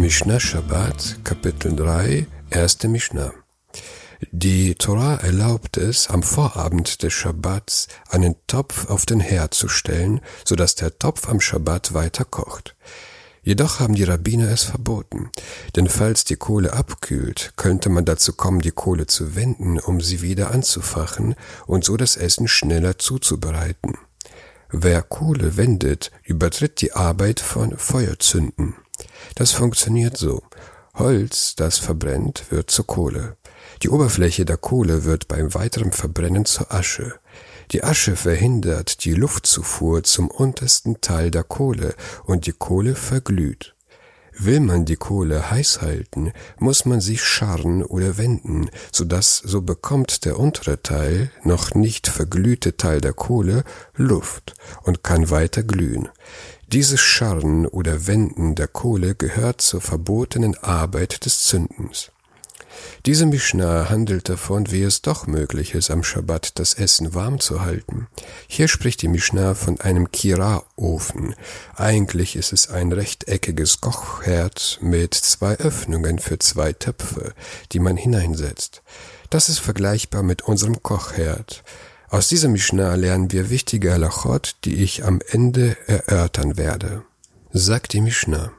Mishnah Shabbat, Kapitel 3, erste Mishnah. Die Torah erlaubt es, am Vorabend des Schabbats einen Topf auf den Herd zu stellen, so dass der Topf am Schabbat weiter kocht. Jedoch haben die Rabbiner es verboten, denn falls die Kohle abkühlt, könnte man dazu kommen, die Kohle zu wenden, um sie wieder anzufachen und so das Essen schneller zuzubereiten. Wer Kohle wendet, übertritt die Arbeit von Feuerzünden. Das funktioniert so. Holz, das verbrennt, wird zur Kohle. Die Oberfläche der Kohle wird beim weiteren Verbrennen zur Asche. Die Asche verhindert die Luftzufuhr zum untersten Teil der Kohle und die Kohle verglüht. Will man die Kohle heiß halten, muss man sie scharren oder wenden, so dass so bekommt der untere Teil, noch nicht verglühte Teil der Kohle, Luft und kann weiter glühen. Dieses Scharren oder Wenden der Kohle gehört zur verbotenen Arbeit des Zündens. Diese Mishnah handelt davon, wie es doch möglich ist, am Schabbat das Essen warm zu halten. Hier spricht die Mishnah von einem Kira-Ofen. Eigentlich ist es ein rechteckiges Kochherd mit zwei Öffnungen für zwei Töpfe, die man hineinsetzt. Das ist vergleichbar mit unserem Kochherd. Aus dieser Mishnah lernen wir wichtige Halachot, die ich am Ende erörtern werde. Sagt die Mishnah.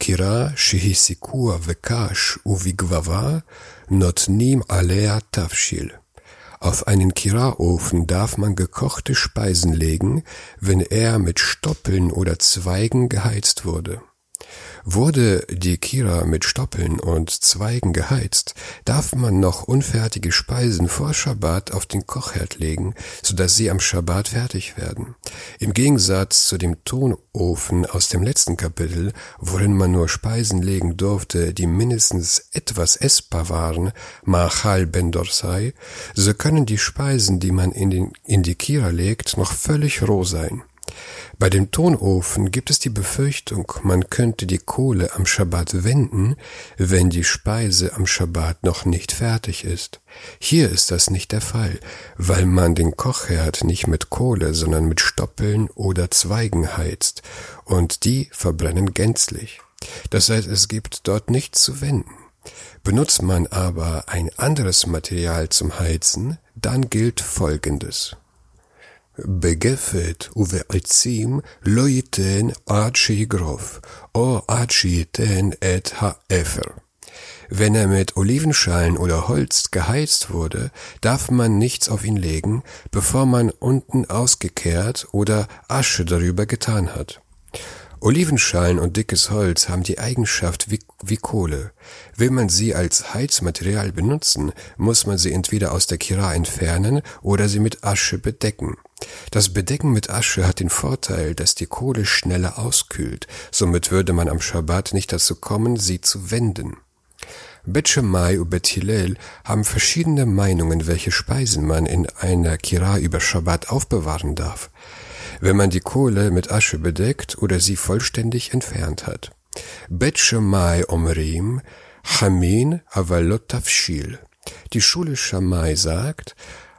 Kira shehisikua vekash uvigvava notnim alea tafshil. Auf einen Kiraofen darf man gekochte Speisen legen, wenn er mit Stoppeln oder Zweigen geheizt wurde. Wurde die Kira mit Stoppeln und Zweigen geheizt, darf man noch unfertige Speisen vor Schabbat auf den Kochherd legen, so dass sie am Schabbat fertig werden. Im Gegensatz zu dem Tonofen aus dem letzten Kapitel, worin man nur Speisen legen durfte, die mindestens etwas essbar waren, Machal ben Dorsai, so können die Speisen, die man in, den, in die Kira legt, noch völlig roh sein. Bei dem Tonofen gibt es die Befürchtung, man könnte die Kohle am Schabbat wenden, wenn die Speise am Schabbat noch nicht fertig ist. Hier ist das nicht der Fall, weil man den Kochherd nicht mit Kohle, sondern mit Stoppeln oder Zweigen heizt, und die verbrennen gänzlich. Das heißt, es gibt dort nichts zu wenden. Benutzt man aber ein anderes Material zum Heizen, dann gilt Folgendes. בגפת ובעצים לא ייתן עד שיגרוף, או עד שייתן את האפר. Wenn er mit Olivenschalen oder Holz geheizt wurde, darf man nichts auf ihn legen, bevor man unten ausgekehrt oder Asche darüber getan hat. Olivenschalen und dickes Holz haben die Eigenschaft wie, wie Kohle. Will man sie als Heizmaterial benutzen, muss man sie entweder aus der Kira entfernen oder sie mit Asche bedecken. Das Bedecken mit Asche hat den Vorteil, dass die Kohle schneller auskühlt, somit würde man am Schabbat nicht dazu kommen, sie zu wenden. Bet Shammai und Bet Hillel haben verschiedene Meinungen, welche Speisen man in einer Kira über Schabbat aufbewahren darf wenn man die Kohle mit Asche bedeckt oder sie vollständig entfernt hat. Bet Shammai Omrim, Chamin Avalot Tafshil. Die Schule Shammai sagt,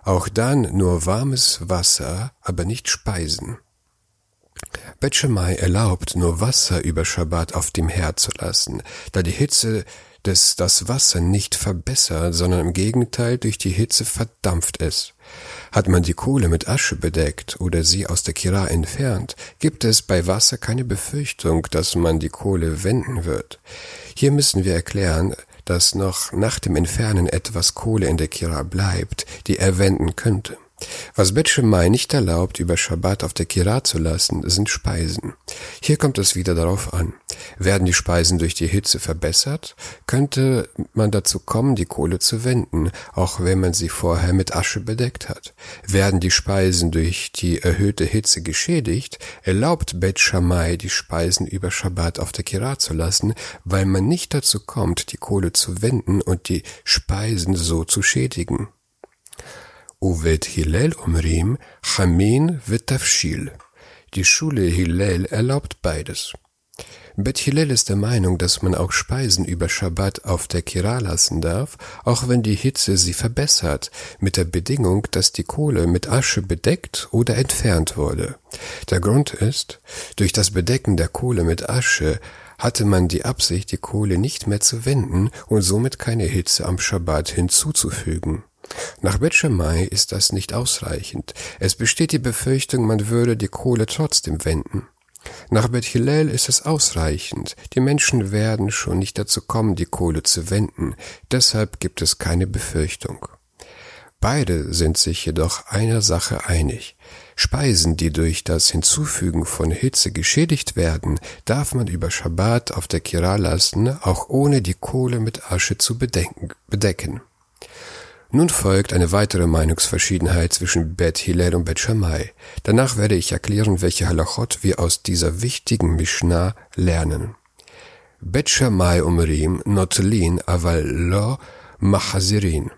auch dann nur warmes Wasser, aber nicht Speisen. Bet erlaubt nur Wasser über Schabbat auf dem Herd zu lassen, da die Hitze des das Wasser nicht verbessert, sondern im Gegenteil durch die Hitze verdampft es. Hat man die Kohle mit Asche bedeckt oder sie aus der Kira entfernt, gibt es bei Wasser keine Befürchtung, dass man die Kohle wenden wird. Hier müssen wir erklären, dass noch nach dem Entfernen etwas Kohle in der Kira bleibt, die er wenden könnte. Was Bet Shemai nicht erlaubt, über Schabbat auf der Kira zu lassen, sind Speisen. Hier kommt es wieder darauf an. Werden die Speisen durch die Hitze verbessert, könnte man dazu kommen, die Kohle zu wenden, auch wenn man sie vorher mit Asche bedeckt hat. Werden die Speisen durch die erhöhte Hitze geschädigt, erlaubt Bet Shammai, die Speisen über Schabbat auf der Kira zu lassen, weil man nicht dazu kommt, die Kohle zu wenden und die Speisen so zu schädigen. Uvet Hillel Omrim Chamin Vetafshil. Die Schule Hillel erlaubt beides. Bet Hillel ist der Meinung, dass man auch Speisen über Schabbat auf der Kira lassen darf, auch wenn die Hitze sie verbessert, mit der Bedingung, dass die Kohle mit Asche bedeckt oder entfernt wurde. Der Grund ist, durch das Bedecken der Kohle mit Asche hatte man die Absicht, die Kohle nicht mehr zu wenden und somit keine Hitze am Schabbat hinzuzufügen. Nach Shammai ist das nicht ausreichend. Es besteht die Befürchtung, man würde die Kohle trotzdem wenden. Nach Bet Hillel ist es ausreichend. Die Menschen werden schon nicht dazu kommen, die Kohle zu wenden. Deshalb gibt es keine Befürchtung. Beide sind sich jedoch einer Sache einig. Speisen, die durch das Hinzufügen von Hitze geschädigt werden, darf man über Schabbat auf der Kira lassen, auch ohne die Kohle mit Asche zu bedecken. Nun folgt eine weitere Meinungsverschiedenheit zwischen Bet Hillel und Bet Shammai. Danach werde ich erklären, welche Halachot wir aus dieser wichtigen Mishnah lernen. Bet Shammai umrim notlin aval lo machazirin.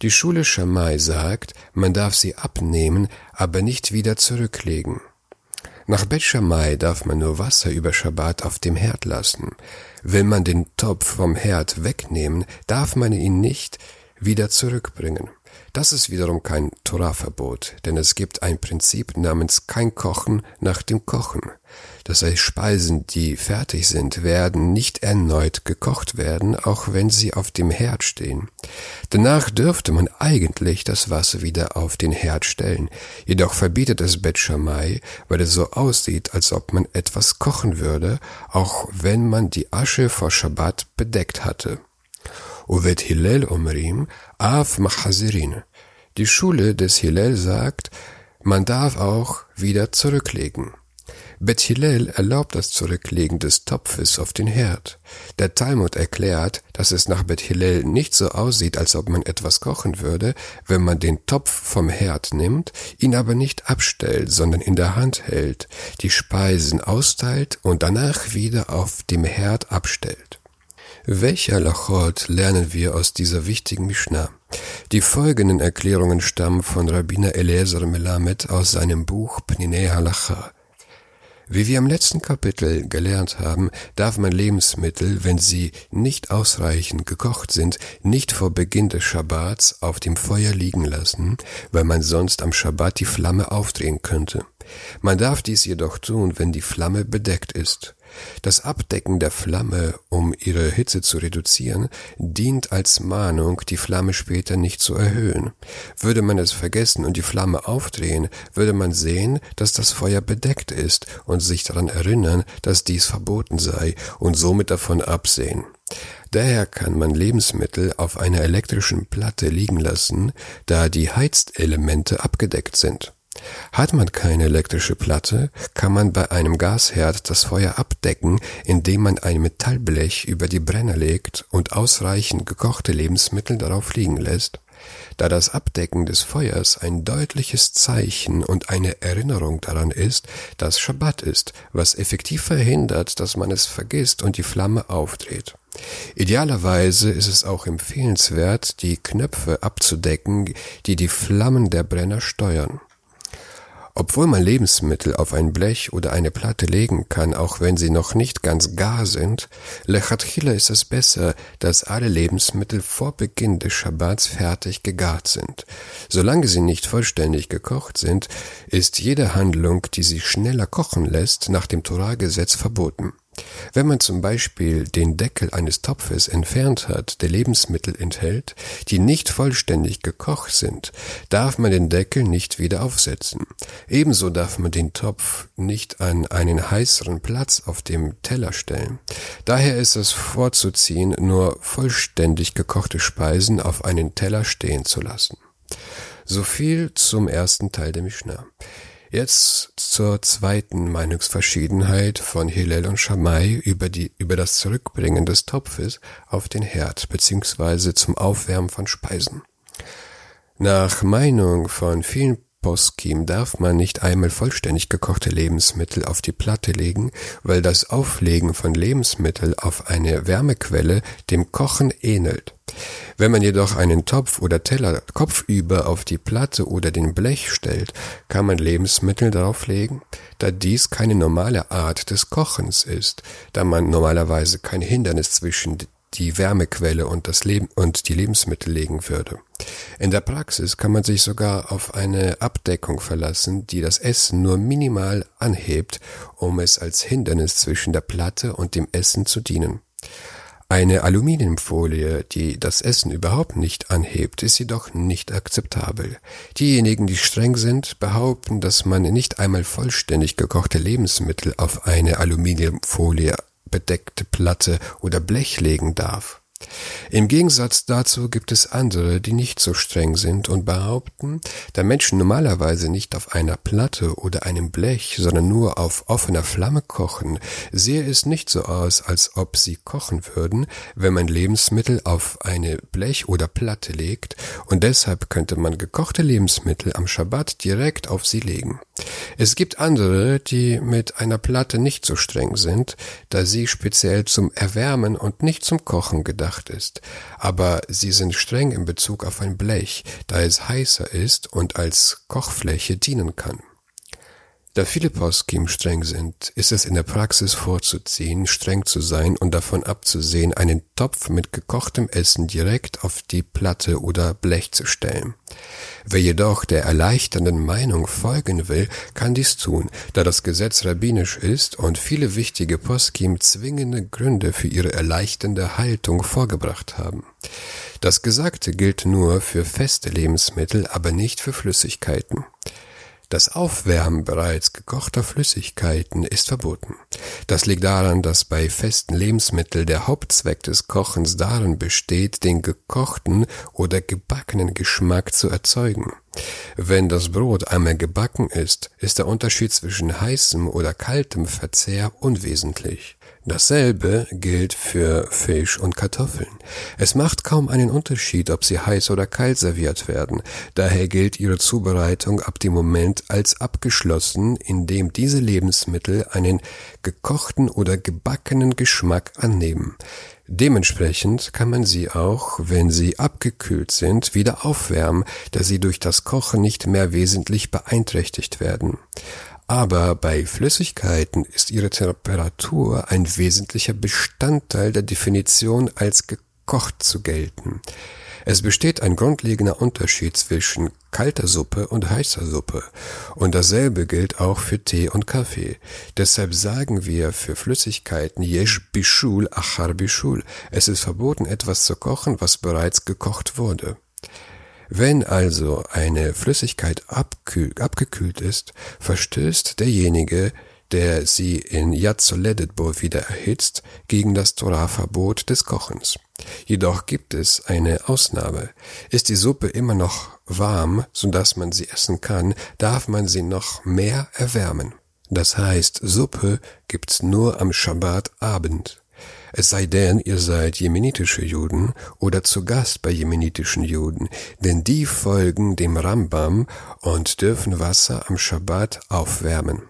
Die Schule Shammai sagt, man darf sie abnehmen, aber nicht wieder zurücklegen. Nach Bet Shammai darf man nur Wasser über Schabbat auf dem Herd lassen. Will man den Topf vom Herd wegnehmen, darf man ihn nicht wieder zurückbringen. Das ist wiederum kein Torahverbot, denn es gibt ein Prinzip namens kein Kochen nach dem Kochen. Das heißt, Speisen, die fertig sind, werden nicht erneut gekocht werden, auch wenn sie auf dem Herd stehen. Danach dürfte man eigentlich das Wasser wieder auf den Herd stellen. Jedoch verbietet es Bet Shammai, weil es so aussieht, als ob man etwas kochen würde, auch wenn man die Asche vor Schabbat bedeckt hatte. Uvet Hillel Omrim Av Machazirin. Die Schule des Hillel sagt, man darf auch wieder zurücklegen. Bet Hillel erlaubt das Zurücklegen des Topfes auf den Herd. Der Talmud erklärt, dass es nach Bet Hillel nicht so aussieht, als ob man etwas kochen würde, wenn man den Topf vom Herd nimmt, ihn aber nicht abstellt, sondern in der Hand hält, die Speisen austeilt und danach wieder auf dem Herd abstellt. Welcher Lachot lernen wir aus dieser wichtigen Mishnah? Die folgenden Erklärungen stammen von Rabbiner Eliezer Melamed aus seinem Buch Pninei Halacha. Wie wir im letzten Kapitel gelernt haben, darf man Lebensmittel, wenn sie nicht ausreichend gekocht sind, nicht vor Beginn des Schabbats auf dem Feuer liegen lassen, weil man sonst am Schabbat die Flamme aufdrehen könnte. Man darf dies jedoch tun, wenn die Flamme bedeckt ist. Das Abdecken der Flamme, um ihre Hitze zu reduzieren, dient als Mahnung, die Flamme später nicht zu erhöhen. Würde man es vergessen und die Flamme aufdrehen, würde man sehen, dass das Feuer bedeckt ist und sich daran erinnern, dass dies verboten sei und somit davon absehen. Daher kann man Lebensmittel auf einer elektrischen Platte liegen lassen, da die Heizelemente abgedeckt sind. Hat man keine elektrische Platte, kann man bei einem Gasherd das Feuer abdecken, indem man ein Metallblech über die Brenner legt und ausreichend gekochte Lebensmittel darauf liegen lässt. Da das Abdecken des Feuers ein deutliches Zeichen und eine Erinnerung daran ist, dass Schabbat ist, was effektiv verhindert, dass man es vergisst und die Flamme aufdreht. Idealerweise ist es auch empfehlenswert, die Knöpfe abzudecken, die die Flammen der Brenner steuern. Obwohl man Lebensmittel auf ein Blech oder eine Platte legen kann, auch wenn sie noch nicht ganz gar sind, lechatchila ist es besser, dass alle Lebensmittel vor Beginn des Schabbats fertig gegart sind. Solange sie nicht vollständig gekocht sind, ist jede Handlung, die sie schneller kochen lässt, nach dem Torah-Gesetz verboten. Wenn man zum Beispiel den Deckel eines Topfes entfernt hat, der Lebensmittel enthält, die nicht vollständig gekocht sind, darf man den Deckel nicht wieder aufsetzen. Ebenso darf man den Topf nicht an einen heißeren Platz auf dem Teller stellen. Daher ist es vorzuziehen, nur vollständig gekochte Speisen auf einen Teller stehen zu lassen. So viel zum ersten Teil der Mishnah. Jetzt zur zweiten Meinungsverschiedenheit von Hillel und Shammai über die, über das Zurückbringen des Topfes auf den Herd beziehungsweise zum Aufwärmen von Speisen. Nach Meinung von vielen Poskim darf man nicht einmal vollständig gekochte Lebensmittel auf die Platte legen, weil das Auflegen von Lebensmittel auf eine Wärmequelle dem Kochen ähnelt. Wenn man jedoch einen Topf oder Teller kopfüber auf die Platte oder den Blech stellt, kann man Lebensmittel darauf legen, da dies keine normale Art des Kochens ist, da man normalerweise kein Hindernis zwischen die Wärmequelle und das Leben und die Lebensmittel legen würde. In der Praxis kann man sich sogar auf eine Abdeckung verlassen, die das Essen nur minimal anhebt, um es als Hindernis zwischen der Platte und dem Essen zu dienen. Eine Aluminiumfolie, die das Essen überhaupt nicht anhebt, ist jedoch nicht akzeptabel. Diejenigen, die streng sind, behaupten, dass man nicht einmal vollständig gekochte Lebensmittel auf eine Aluminiumfolie bedeckte Platte oder Blech legen darf. Im Gegensatz dazu gibt es andere, die nicht so streng sind und behaupten, da Menschen normalerweise nicht auf einer Platte oder einem Blech, sondern nur auf offener Flamme kochen, sehe es nicht so aus, als ob sie kochen würden, wenn man Lebensmittel auf eine Blech oder Platte legt, und deshalb könnte man gekochte Lebensmittel am Schabbat direkt auf sie legen. Es gibt andere, die mit einer Platte nicht so streng sind, da sie speziell zum Erwärmen und nicht zum Kochen gedacht ist. Aber sie sind streng in Bezug auf ein Blech, da es heißer ist und als Kochfläche dienen kann. Da viele Poskim streng sind, ist es in der Praxis vorzuziehen, streng zu sein und davon abzusehen, einen Topf mit gekochtem Essen direkt auf die Platte oder Blech zu stellen. Wer jedoch der erleichternden Meinung folgen will, kann dies tun, da das Gesetz rabbinisch ist und viele wichtige Poskim zwingende Gründe für ihre erleichternde Haltung vorgebracht haben. Das Gesagte gilt nur für feste Lebensmittel, aber nicht für Flüssigkeiten. Das Aufwärmen bereits gekochter Flüssigkeiten ist verboten. Das liegt daran, dass bei festen Lebensmitteln der Hauptzweck des Kochens darin besteht, den gekochten oder gebackenen Geschmack zu erzeugen. Wenn das Brot einmal gebacken ist, ist der Unterschied zwischen heißem oder kaltem Verzehr unwesentlich. Dasselbe gilt für Fisch und Kartoffeln. Es macht kaum einen Unterschied, ob sie heiß oder kalt serviert werden. Daher gilt ihre Zubereitung ab dem Moment als abgeschlossen, in dem diese Lebensmittel einen gekochten oder gebackenen Geschmack annehmen. Dementsprechend kann man sie auch, wenn sie abgekühlt sind, wieder aufwärmen, da sie durch das Kochen nicht mehr wesentlich beeinträchtigt werden. Aber bei Flüssigkeiten ist ihre Temperatur ein wesentlicher Bestandteil der Definition als gekocht zu gelten. Es besteht ein grundlegender Unterschied zwischen kalter Suppe und heißer Suppe. Und dasselbe gilt auch für Tee und Kaffee. Deshalb sagen wir für Flüssigkeiten Yesh Bishul Achar Bishul. Es ist verboten, etwas zu kochen, was bereits gekocht wurde. Wenn also eine Flüssigkeit abgekühlt ist, verstößt derjenige, der sie in Yatzoledetbo wieder erhitzt, gegen das Torah-Verbot des Kochens. Jedoch gibt es eine Ausnahme. Ist die Suppe immer noch warm, so dass man sie essen kann, darf man sie noch mehr erwärmen. Das heißt, Suppe gibt's nur am Schabbatabend. Es sei denn, ihr seid jemenitische Juden oder zu Gast bei jemenitischen Juden, denn die folgen dem Rambam und dürfen Wasser am Schabbat aufwärmen.